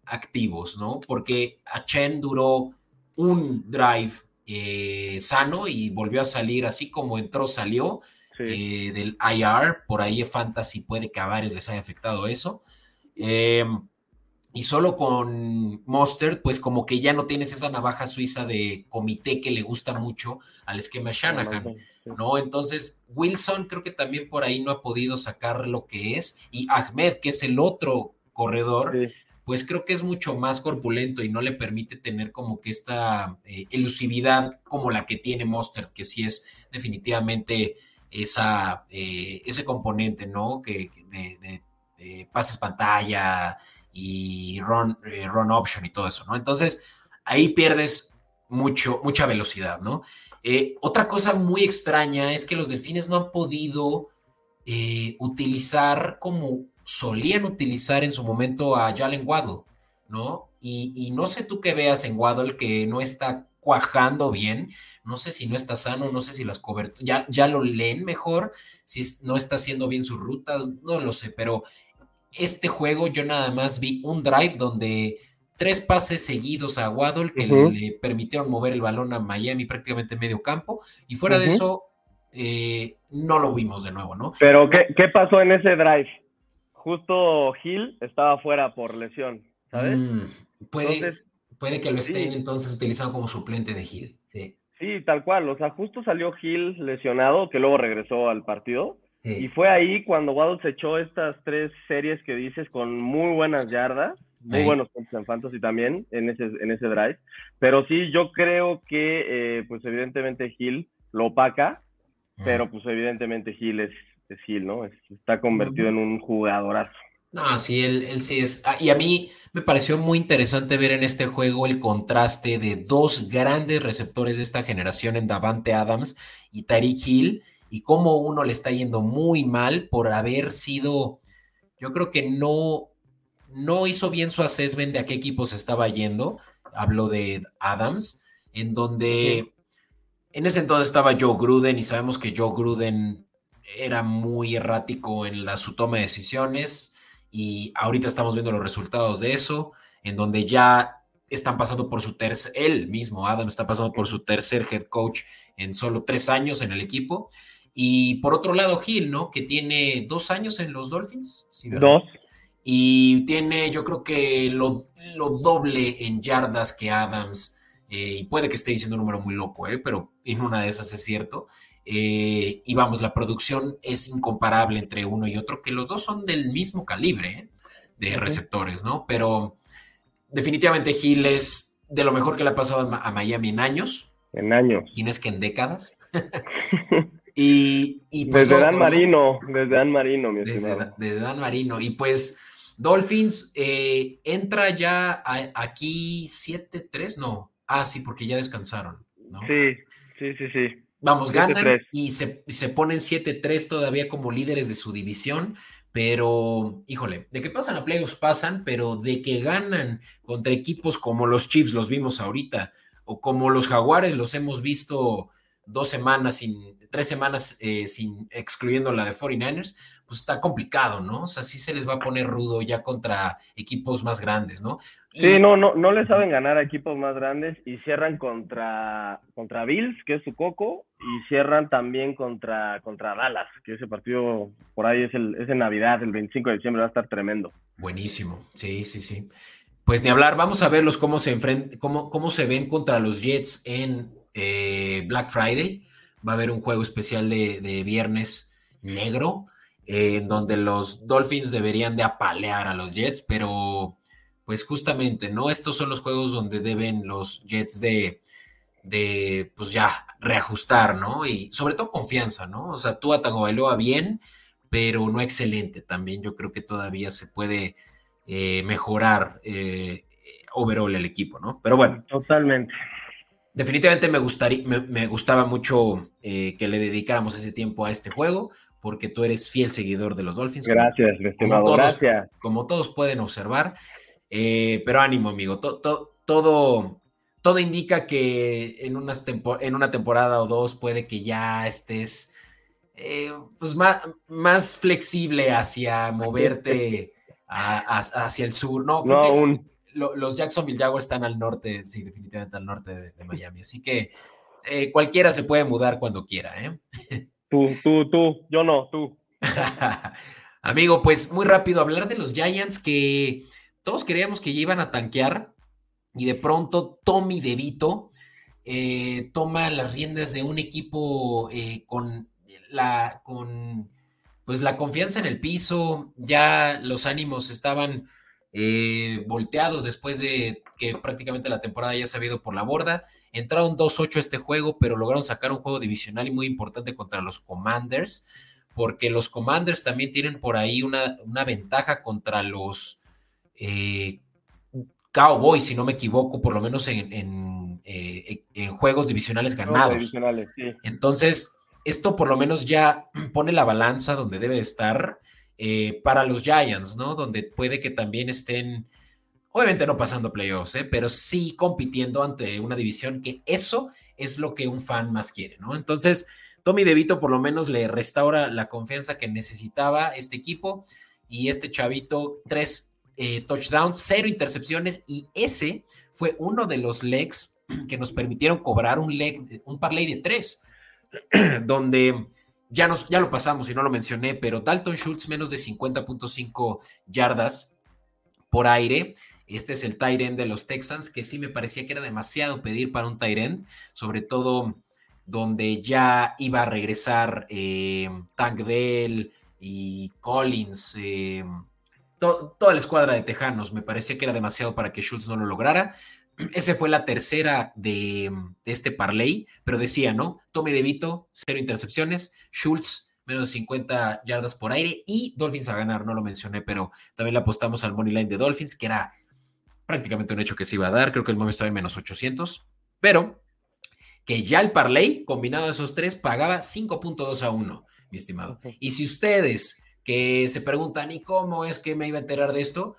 activos, ¿no? Porque a Chen duró un drive sano y volvió a salir así como entró, salió eh, del IR, por ahí Fantasy puede que a varios les haya afectado eso. Em, y solo con Mustard, pues como que ya no tienes esa navaja suiza de comité que le gusta mucho al esquema Shanahan, ¿no? Entonces, Wilson creo que también por ahí no ha podido sacar lo que es, y Ahmed, que es el otro corredor, pues creo que es mucho más corpulento y no le permite tener como que esta eh, elusividad como la que tiene Mustard, que sí es definitivamente esa, eh, ese componente, ¿no? Que, de, pases pantalla, y run, eh, run option y todo eso, ¿no? Entonces, ahí pierdes mucho, mucha velocidad, ¿no? Eh, otra cosa muy extraña es que los delfines no han podido utilizar como solían utilizar en su momento a Jalen Waddle, ¿no? Y, no sé tú qué veas en Waddle que no está cuajando bien, no sé si no está sano, no sé si las coberturas, ya, ya lo leen mejor, si no está haciendo bien sus rutas, no lo sé, pero este juego yo nada más vi un drive donde tres pases seguidos a Waddle que le permitieron mover el balón a Miami prácticamente medio campo y fuera de eso eh, no lo vimos de nuevo, ¿no? Pero ¿qué, pasó en ese drive? Justo Hill estaba fuera por lesión, ¿sabes? Mm, puede, puede que lo estén entonces utilizando como suplente de Hill. Sí. sí, tal cual. O sea, justo salió Hill lesionado, que luego regresó al partido. Y fue ahí cuando Waddle se echó estas tres series que dices con muy buenas yardas, muy buenos puntos en fantasy también en ese, en ese drive. Pero sí, yo creo que, eh, pues evidentemente Hill lo opaca, pero pues evidentemente Hill es, es Hill, ¿no? está convertido en un jugadorazo. No, sí, él, él sí es. Ah, y a mí me pareció muy interesante ver en este juego el contraste de dos grandes receptores de esta generación en Davante Adams y Tyreek Hill y cómo uno le está yendo muy mal por haber sido, yo creo que no, no hizo bien su assessment de a qué equipo se estaba yendo. Hablo de Adams, en donde en ese entonces estaba Joe Gruden y sabemos que Joe Gruden era muy errático en la, su toma de decisiones y ahorita estamos viendo los resultados de eso, en donde ya están pasando por su tercer, él mismo, Adams está pasando por su tercer head coach en solo tres años en el equipo y por otro lado, Hill, ¿no? Que tiene dos años en los Dolphins. dos. Y tiene, yo creo que lo, doble en yardas que Adams. Eh, y puede que esté diciendo un número muy loco, ¿eh? pero en una de esas es cierto. Eh, y vamos, la producción es incomparable entre uno y otro, que los dos son del mismo calibre ¿eh? de receptores, ¿no? Pero definitivamente Hill es de lo mejor que le ha pasado a Miami en años. En años. Tienes que en décadas. *laughs* *laughs* Y, pues, desde Dan Marino, desde Dan Marino, mi desde, desde Dan Marino. Y pues Dolphins eh, entra ya aquí 7-3, no. Ah, sí, porque ya descansaron. ¿no? Sí, sí, sí, sí. Vamos, ganan y se, se ponen 7-3 todavía como líderes de su división. Pero, híjole, de que pasan a playoffs pasan, pero de que ganan contra equipos como los Chiefs, los vimos ahorita, o como los Jaguares, los hemos visto dos semanas sin, tres semanas eh, sin, excluyendo la de 49ers, pues está complicado, ¿no? O sea, sí se les va a poner rudo ya contra equipos más grandes, ¿no? Sí, no, no, no le saben ganar a equipos más grandes y cierran contra, contra Bills, que es su coco, y cierran también contra, contra Dallas, que ese partido por ahí es, el, es en Navidad, el 25 de diciembre va a estar tremendo. Buenísimo, sí, sí, sí. Pues ni hablar, vamos a verlos cómo se enfrentan, cómo, cómo se ven contra los Jets en eh, Black Friday. Va a haber un juego especial de, viernes negro, eh, en donde los Dolphins deberían de apalear a los Jets, pero pues justamente, ¿no? Estos son los juegos donde deben los Jets de, de pues ya, reajustar, ¿no? Y sobre todo confianza, ¿no? O sea, tú Tagovailoa bien, pero no excelente también. Yo creo que todavía se puede eh, mejorar overall el equipo, ¿no? Pero bueno. Totalmente definitivamente me, gustaría, me, gustaba mucho eh, que le dedicáramos ese tiempo a este juego, porque tú eres fiel seguidor de los Dolphins. Gracias, como, todos, gracias. Como todos pueden observar. Eh, pero ánimo, amigo. todo, todo indica que en, unas en una temporada o dos puede que ya estés eh, pues más, más, flexible hacia *laughs* moverte hacia el sur. No, no aún. Los Jacksonville Jaguars están al norte, sí, definitivamente al norte de, Miami. Así que eh, cualquiera se puede mudar cuando quiera, ¿eh? *laughs* Tú, tú, tú, yo no, tú. *laughs* Amigo, pues muy rápido, hablar de los Giants que todos creíamos que ya iban a tanquear y de pronto Tommy DeVito eh, toma las riendas de un equipo eh, con la con pues la confianza en el piso, ya los ánimos estaban eh, volteados después de que prácticamente la temporada ya se ha ido por la borda. Entraron 2-8 este juego, pero lograron sacar un juego divisional y muy importante contra los Commanders, porque los Commanders también tienen por ahí una, una ventaja contra los Cowboys, si no me equivoco, por lo menos en, en, eh, juegos divisionales ganados. Entonces, esto por lo menos ya pone la balanza donde debe estar eh, para los Giants, ¿no? Donde puede que también estén, obviamente no pasando playoffs, ¿eh? pero sí compitiendo ante una división que eso es lo que un fan más quiere, ¿no? Entonces, Tommy DeVito por lo menos le restaura la confianza que necesitaba este equipo y este chavito, tres eh, touchdowns, cero intercepciones y ese fue uno de los legs que nos permitieron cobrar un leg, un parlay de tres, *clears throat* donde ya, nos, ya lo pasamos y no lo mencioné, pero Dalton Schultz menos de 50.5 yardas por aire. Este es el tight end de los Texans, que sí me parecía que era demasiado pedir para un tight end, sobre todo donde ya iba a regresar eh, Tank Dell y Collins. Eh, toda la escuadra de Tejanos. Me parecía que era demasiado para que Schultz no lo lograra. Esa fue la tercera de, este parlay, pero decía, ¿no? Tome DeVito, cero intercepciones, Schultz, menos de 50 yardas por aire y Dolphins a ganar, no lo mencioné, pero también le apostamos al money line de Dolphins, que era prácticamente un hecho que se iba a dar, creo que el momento estaba en menos 800, pero que ya el parlay, combinado de esos tres, pagaba 5.2 a 1, mi estimado. Y si ustedes que se preguntan, ¿y cómo es que me iba a enterar de esto?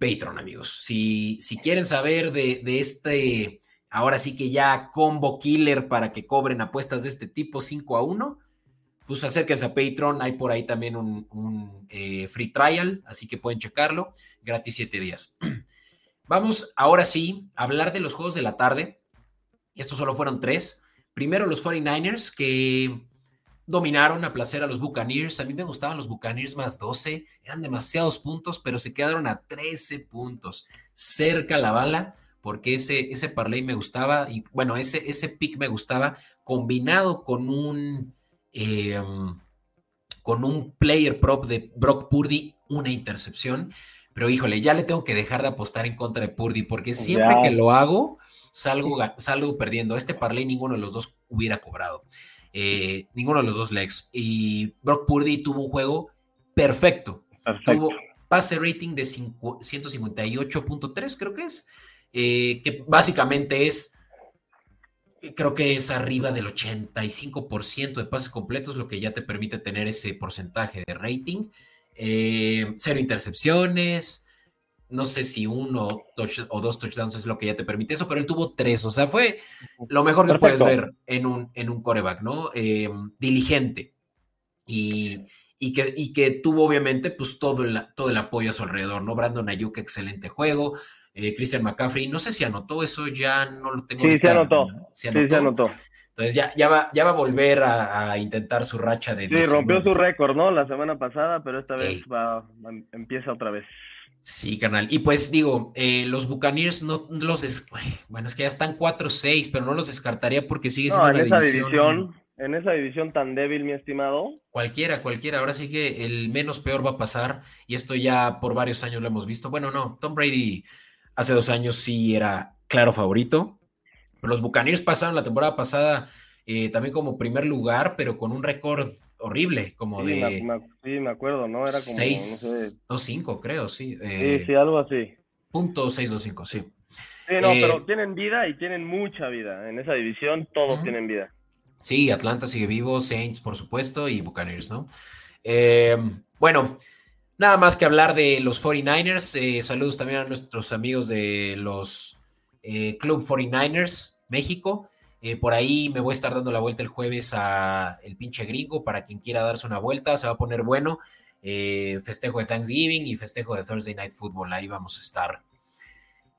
Patreon, amigos. Si, si quieren saber de, este, ahora sí que ya combo killer para que cobren apuestas de este tipo 5 a 1, pues acérquense a Patreon. Hay por ahí también un, eh, free trial, así que pueden checarlo. Gratis 7 días. *clears throat* Vamos ahora sí a hablar de los juegos de la tarde. Estos solo fueron tres. Primero los 49ers, que dominaron a placer a los Buccaneers. A mí me gustaban los Buccaneers más 12. Eran demasiados puntos, pero se quedaron a 13 puntos. Cerca la bala, porque ese, ese parlay me gustaba. Y bueno, ese, ese pick me gustaba, combinado con un. Em, con un player prop de Brock Purdy, una intercepción. Pero híjole, ya le tengo que dejar de apostar en contra de Purdy, porque siempre que lo hago, salgo, salgo perdiendo. Este parlay ninguno de los dos hubiera cobrado. Eh, ninguno de los dos legs. Y Brock Purdy tuvo un juego perfecto. Tuvo pase rating de 158.3, creo que es, eh, que básicamente es, creo que es arriba del 85% de pases completos, lo que ya te permite tener ese porcentaje de rating. Eh, cero intercepciones, no sé si uno o dos touchdowns es lo que ya te permite eso, pero él tuvo tres, o sea, fue lo mejor que puedes ver en un, en un coreback, ¿no? Em, diligente y, que, y que tuvo obviamente pues todo el, todo el apoyo a su alrededor, ¿no? Brandon Ayuk, excelente juego, eh, Christian McCaffrey, no sé si anotó eso, ya no lo tengo. Sí, se anotó. Sí, se anotó. Entonces ya, ya, va, ya va a volver a, intentar su racha de... Sí, rompió su récord, ¿no? La semana pasada, pero esta vez va, empieza otra vez. Sí, canal. Y pues digo, eh, los Buccaneers no los *sighs* bueno, es que ya están 4-6, pero no los descartaría porque sigue siendo en esa división. En esa división tan débil, mi estimado. Cualquiera, cualquiera. Ahora sí que el menos peor va a pasar. Y esto ya por varios años lo hemos visto. Bueno, no, Tom Brady hace dos años sí era claro favorito. Pero los Buccaneers pasaron la temporada pasada eh, también como primer lugar, pero con un récord horrible, como de... sí, me acuerdo, ¿no? Era como... 6, 2, 5, creo, sí. sí, eh, sí, algo así. Punto 6, 2, 5, sí. Sí, no, pero eh, tienen vida y tienen mucha vida. En esa división todos tienen vida. Sí, Atlanta sigue vivo, Saints, por supuesto, y Buccaneers, ¿no? bueno, nada más que hablar de los 49ers. saludos también a nuestros amigos de los Club 49ers México Eh, por ahí me voy a estar dando la vuelta el jueves a el pinche gringo para quien quiera darse una vuelta, se va a poner bueno. Eh, festejo de Thanksgiving y festejo de Thursday Night Football, ahí vamos a estar.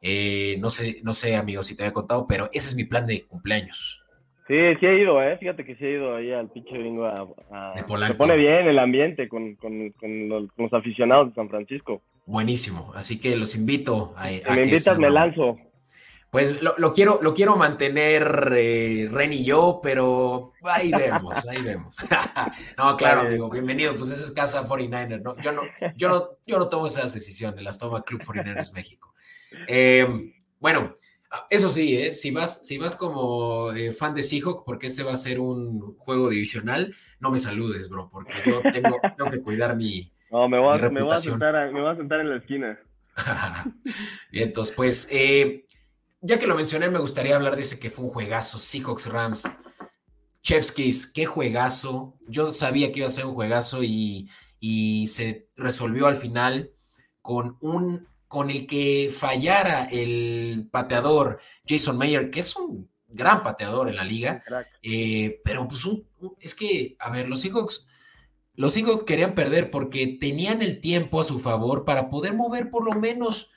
Eh, no sé, no sé, amigos, si te había contado, pero ese es mi plan de cumpleaños. Sí, sí he ido, ¿eh? Fíjate que sí he ido ahí al pinche gringo a... se pone bien el ambiente con, los, aficionados de San Francisco. Buenísimo, así que los invito a... Si me invitas, me lanzo. Pues lo, quiero, lo quiero mantener eh, Ren y yo, pero ahí vemos, *laughs* ahí vemos. *laughs* no, claro, amigo, bienvenido. Pues esa es casa 49ers, ¿no? Yo no, yo no, yo no tomo esas decisiones, las toma Club 49ers México. Eh, bueno, eso sí, ¿eh? si, vas, si vas como eh, fan de Seahawk, porque ese va a ser un juego divisional, no me saludes, bro, porque yo tengo, tengo que cuidar mi. No, me voy, a, me voy a sentar, me voy a sentar en la esquina. *laughs* Bien, entonces, pues. Eh, ya que lo mencioné, me gustaría hablar de ese que fue un juegazo, Seahawks Rams. Chevskis, qué juegazo. Yo sabía que iba a ser un juegazo y, se resolvió al final con un con el que fallara el pateador Jason Mayer, que es un gran pateador en la liga, eh, pero pues es que, a ver, los Seahawks, los Seahawks querían perder porque tenían el tiempo a su favor para poder mover por lo menos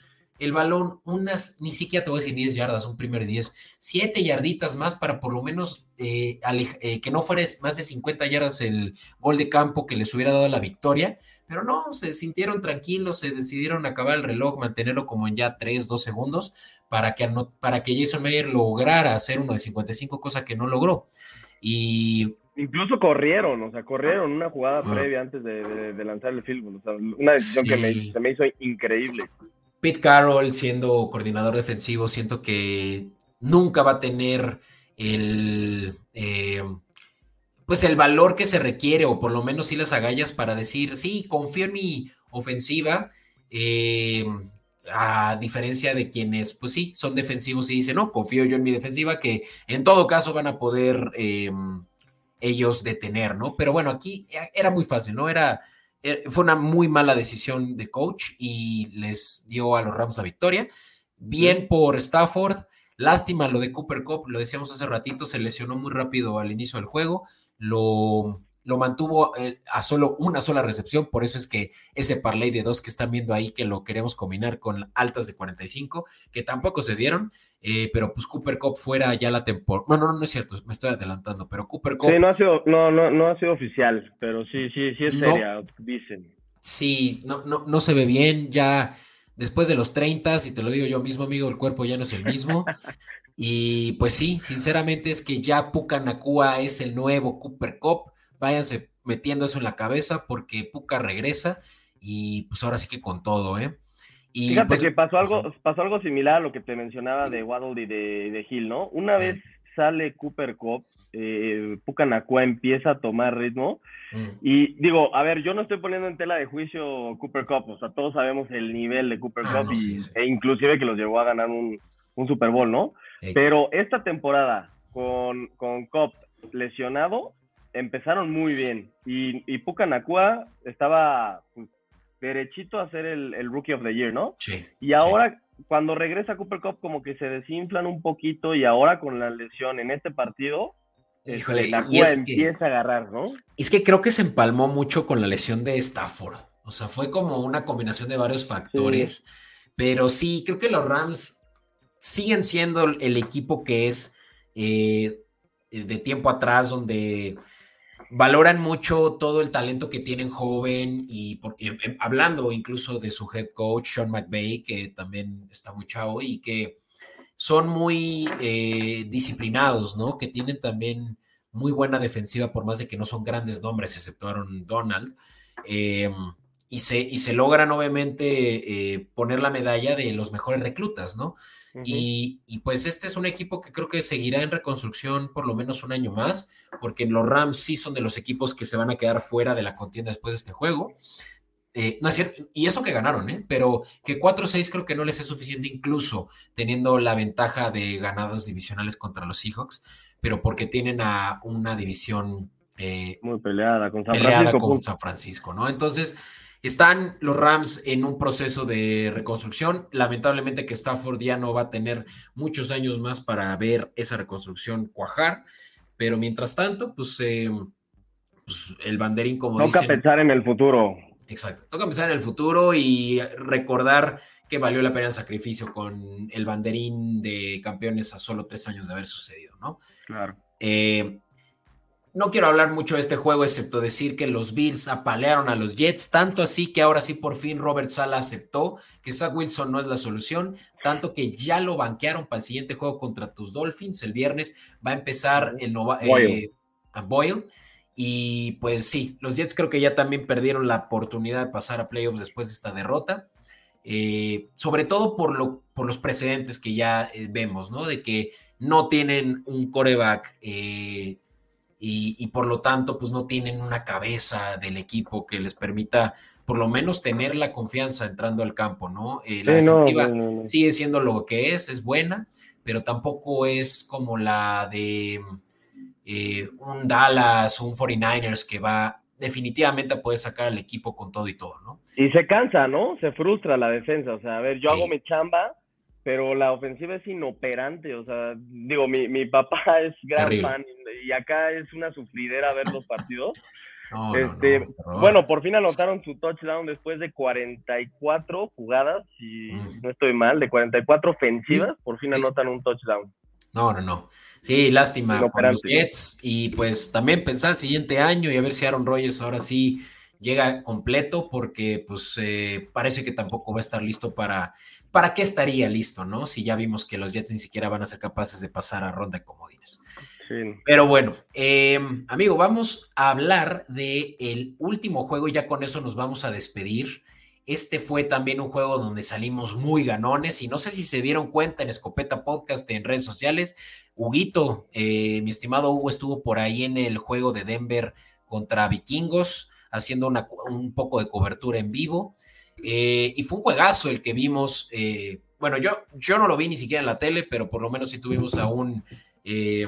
el balón unas, ni siquiera te voy a decir 10 yardas, un primer 10, 7 yarditas más para por lo menos eh, eh, que no fuera más de 50 yardas el gol de campo que les hubiera dado la victoria, pero no, se sintieron tranquilos, se decidieron acabar el reloj, mantenerlo como en ya 3, 2 segundos para que, para que Jason Mayer lograra hacer uno de 55, cosa que no logró. Y Incluso corrieron, o sea, corrieron una jugada ah. previa antes de, lanzar el film. O sea, una decisión que me, se me hizo increíble. Pete Carroll siendo coordinador defensivo, siento que nunca va a tener el, eh, pues el valor que se requiere, o por lo menos sí las agallas para decir, sí, confío en mi ofensiva, eh, a diferencia de quienes, pues sí, son defensivos y dicen, no, confío yo en mi defensiva, que en todo caso van a poder eh, ellos detener, ¿no? Pero bueno, aquí era muy fácil, ¿no? Era fue una muy mala decisión de coach y les dio a los Rams la victoria. Bien por Stafford. Lástima lo de Cooper Cup, lo decíamos hace ratito, se lesionó muy rápido al inicio del juego. Lo lo mantuvo eh, a solo una sola recepción, por eso es que ese parlay de dos que están viendo ahí, que lo queremos combinar con altas de 45, que tampoco se dieron, eh, pero pues Cooper Cup fuera ya la temporada. No, no, no es cierto, me estoy adelantando, pero Cooper Cup. Sí, no ha sido, no, no, no ha sido oficial, pero sí, sí, sí es seria, dicen. Sí, no, no, no se ve bien, ya después de los 30, y te lo digo yo mismo, amigo, el cuerpo ya no es el mismo. *laughs* y pues sí, sinceramente es que ya Pucanacua es el nuevo Cooper Cup váyanse metiendo eso en la cabeza porque Puka regresa y pues ahora sí que con todo, ¿eh? Y Fíjate pues, que pasó algo, pasó algo similar a lo que te mencionaba de Waddle y de, de Hill, ¿no? Una vez sale Cooper Cup, eh, Puka Nakua empieza a tomar ritmo. Mm. Y digo, a ver, yo no estoy poniendo en tela de juicio Cooper Cup, o sea, todos sabemos el nivel de Cooper ah, Cup e inclusive que los llevó a ganar un, Super Bowl, ¿no? Pero esta temporada con, con Cup lesionado, empezaron muy bien. Y, y Puka Nakua estaba pues, derechito a ser el, Rookie of the Year, ¿no? Sí. Y ahora, cuando regresa a Cooper Cup, como que se desinflan un poquito. Y ahora con la lesión en este partido, este, Híjole, Nakua empieza a agarrar, ¿no? Es que creo que se empalmó mucho con la lesión de Stafford. O sea, fue como una combinación de varios factores. Pero sí, creo que los Rams siguen siendo el equipo que es eh, de tiempo atrás, donde valoran mucho todo el talento que tienen joven y, em, hablando incluso de su head coach, Sean McVay, que también está muy chavo y que son muy eh, disciplinados, ¿no? Que tienen también muy buena defensiva, por más de que no son grandes nombres, excepto Aaron Donald. Em, y, se, y se logran obviamente eh, poner la medalla de los mejores reclutas, ¿no? y, pues este es un equipo que creo que seguirá en reconstrucción por lo menos un año más, porque los Rams sí son de los equipos que se van a quedar fuera de la contienda después de este juego. Eh, no es cierto, y eso que ganaron, ¿eh? pero que 4-6 creo que no les es suficiente, incluso teniendo la ventaja de ganadas divisionales contra los Seahawks, pero porque tienen a una división eh, muy peleada con San Francisco. Con San Francisco, ¿no? Entonces, Están los Rams en un proceso de reconstrucción. Lamentablemente que Stafford ya no va a tener muchos años más para ver esa reconstrucción cuajar, pero mientras tanto, pues, eh, pues el banderín, como Toca pensar en el futuro. Exacto, toca pensar en el futuro y recordar que valió la pena el sacrificio con el banderín de campeones a solo tres años de haber sucedido, ¿no? Claro. Eh, no quiero hablar mucho de este juego, excepto decir que los Bills apalearon a los Jets, tanto así que ahora sí por fin Robert Sala aceptó que Zach Wilson no es la solución, tanto que ya lo banquearon para el siguiente juego contra tus Dolphins el viernes. Va a empezar el Nova, eh, Boyle. Y pues sí, los Jets creo que ya también perdieron la oportunidad de pasar a playoffs después de esta derrota. Eh, sobre todo por, lo, por los precedentes que ya eh, vemos, ¿no? De que no tienen un coreback y, por lo tanto, pues no tienen una cabeza del equipo que les permita por lo menos tener la confianza entrando al campo, ¿no? Eh, la defensiva sigue siendo lo que es, es buena, pero tampoco es como la de eh, un Dallas o un 49ers que va definitivamente a poder sacar al equipo con todo y todo, ¿no? Y se cansa, ¿no? Se frustra la defensa, o sea, a ver, yo hago mi chamba, pero la ofensiva es inoperante, o sea, digo, mi, mi papá *laughs* es gran fan y acá es una sufridera ver los partidos. *laughs* este, bueno, por fin anotaron su touchdown después de 44 jugadas, si mm. no estoy mal, de 44 ofensivas, por fin anotan un touchdown. No, no, no. Sí, lástima por los Jets y pues también pensar el siguiente año y a ver si Aaron Rodgers ahora sí llega completo porque pues eh, parece que tampoco va a estar listo para ¿para qué estaría listo, no? Si ya vimos que los Jets ni siquiera van a ser capaces de pasar a ronda de comodines. Pero bueno, em, amigo, vamos a hablar del el último juego y ya con eso nos vamos a despedir. Este fue también un juego donde salimos muy ganones y no sé si se dieron cuenta en Escopeta Podcast, en redes sociales. Huguito, eh, mi estimado Hugo, estuvo por ahí en el juego de Denver contra Vikingos, haciendo un poco de cobertura en vivo. Eh, y fue un juegazo el que vimos. Eh, bueno, yo, yo no lo vi ni siquiera en la tele, pero por lo menos sí tuvimos a un eh,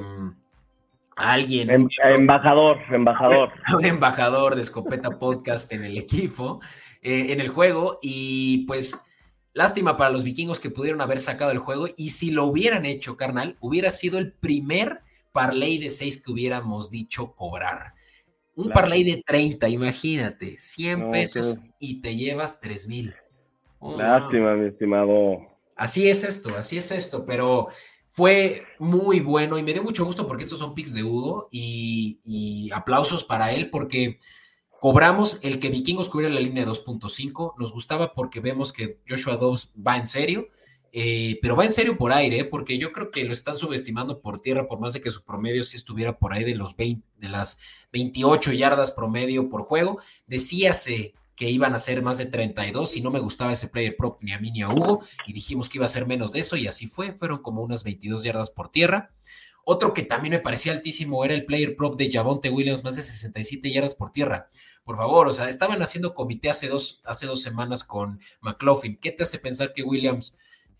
alguien. Em, embajador, embajador. *laughs* Un embajador de Escopeta Podcast en el equipo, en el juego. Y pues, lástima para los vikingos que pudieron haber sacado el juego. Y si lo hubieran hecho, carnal, hubiera sido el primer parlay de seis que hubiéramos dicho cobrar. Un parlay de 30, imagínate, 100 pesos y te llevas 3 mil. Oh, Lástima, mi estimado. Así es esto, así es esto, pero fue muy bueno y me dio mucho gusto porque estos son picks de Hugo y, aplausos para él porque cobramos el que Vikingos cubriera la línea de 2.5. Nos gustaba porque vemos que Joshua Dobbs va en serio eh, pero va en serio por aire, porque yo creo que lo están subestimando por tierra, por más de que su promedio sí estuviera por ahí de los 20, de las 28 yardas promedio por juego. Decíase que iban a ser más de 32 y no me gustaba ese player prop ni a mí ni a Hugo y dijimos que iba a ser menos de eso y así fue, fueron como unas 22 yardas por tierra. Otro que también me parecía altísimo era el player prop de Javonte Williams, más de 67 yardas por tierra. Por favor, o sea, estaban haciendo comité hace dos, hace dos semanas con McLaughlin. ¿Qué te hace pensar que Williams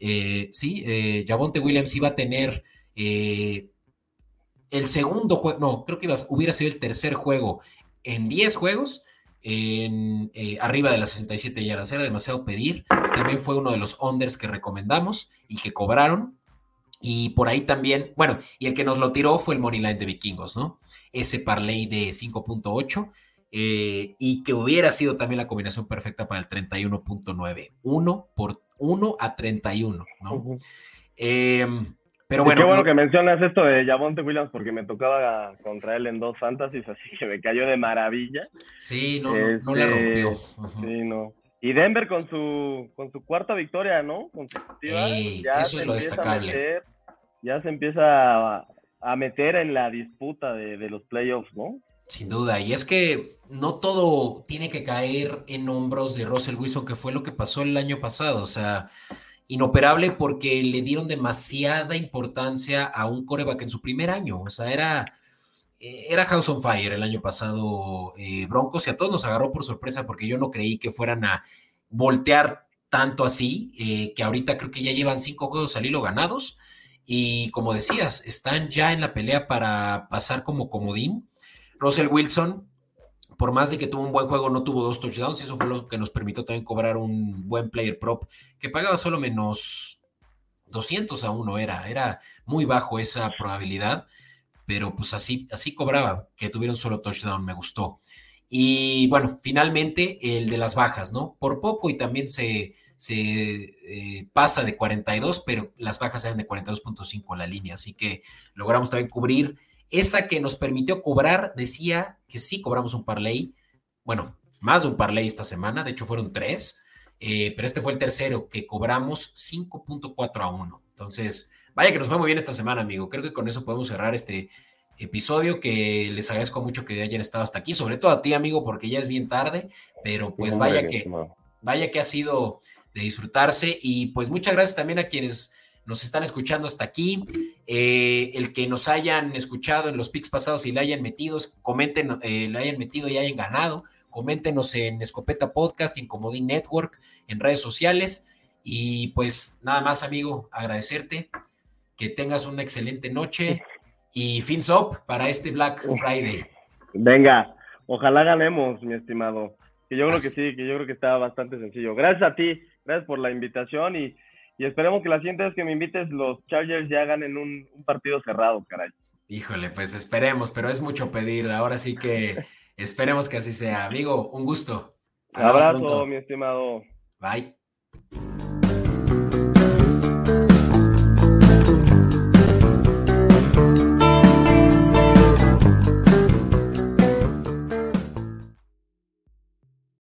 eh, sí, eh, Javonte Williams iba a tener eh, el segundo juego, no, creo que hubiera sido el tercer juego en 10 juegos, en, eh, arriba de las 67 yardas. Era demasiado pedir. También fue uno de los unders que recomendamos y que cobraron. Y por ahí también, bueno, y el que nos lo tiró fue el Money Line de Vikingos, ¿no? Ese parlay de 5.8 y que hubiera sido también la combinación perfecta para el 31.9. 1 por 1 a 31, ¿no? Em, pero bueno. qué bueno que mencionas esto de Javonte Williams porque me tocaba contra él en dos fantasies, así que me cayó de maravilla. Sí, no, no, le rompió. Este, sí, no. Y Denver con su, con su cuarta victoria, ¿no? ya eso es lo destacable. ya se empieza a, meter en la disputa de, de los playoffs, ¿no? Sin duda, y es que no todo tiene que caer en hombros de Russell Wilson, que fue lo que pasó el año pasado, o sea, inoperable porque le dieron demasiada importancia a un coreback en su primer año, o sea, era, era House on Fire el año pasado eh, Broncos y a todos nos agarró por sorpresa porque yo no creí que fueran a voltear tanto así, eh, que ahorita creo que ya llevan cinco juegos al hilo ganados y como decías, están ya en la pelea para pasar como comodín Russell Wilson, por más de que tuvo un buen juego, no tuvo dos touchdowns, y eso fue lo que nos permitió también cobrar un buen player prop, que pagaba solo menos 200 a uno, era, era muy bajo esa probabilidad, pero pues así, así cobraba, que tuviera un solo touchdown, me gustó. Y bueno, finalmente el de las bajas, ¿no? Por poco y también se, se eh, pasa de 42, pero las bajas eran de 42.5 la línea, así que logramos también cubrir esa que nos permitió cobrar, decía que sí cobramos un parlay, bueno, más de un parlay esta semana, de hecho fueron tres, eh, pero este fue el tercero que cobramos 5.4 a 1. Entonces, vaya que nos fue muy bien esta semana, amigo. Creo que con eso podemos cerrar este episodio que les agradezco mucho que hayan estado hasta aquí, sobre todo a ti, amigo, porque ya es bien tarde, pero pues vaya que vaya que ha sido de disfrutarse y pues muchas gracias también a quienes nos están escuchando hasta aquí. Eh, el que nos hayan escuchado en los picks pasados y le hayan metido, comenten, eh, le hayan metido y hayan ganado. Coméntenos en Escopeta Podcast, en Comodín Network, en redes sociales. Y pues nada más, amigo, agradecerte. Que tengas una excelente noche y fins up para este Black Friday. Venga, ojalá ganemos, mi estimado. Que yo creo que sí, que yo creo que está bastante sencillo. Gracias a ti, gracias por la invitación y y esperemos que la siguiente vez que me invites, los Chargers ya ganen un, un partido cerrado, caray. Híjole, pues esperemos, pero es mucho pedir. Ahora sí que *laughs* esperemos que así sea. Amigo, un gusto. Un abrazo, mi estimado. Bye.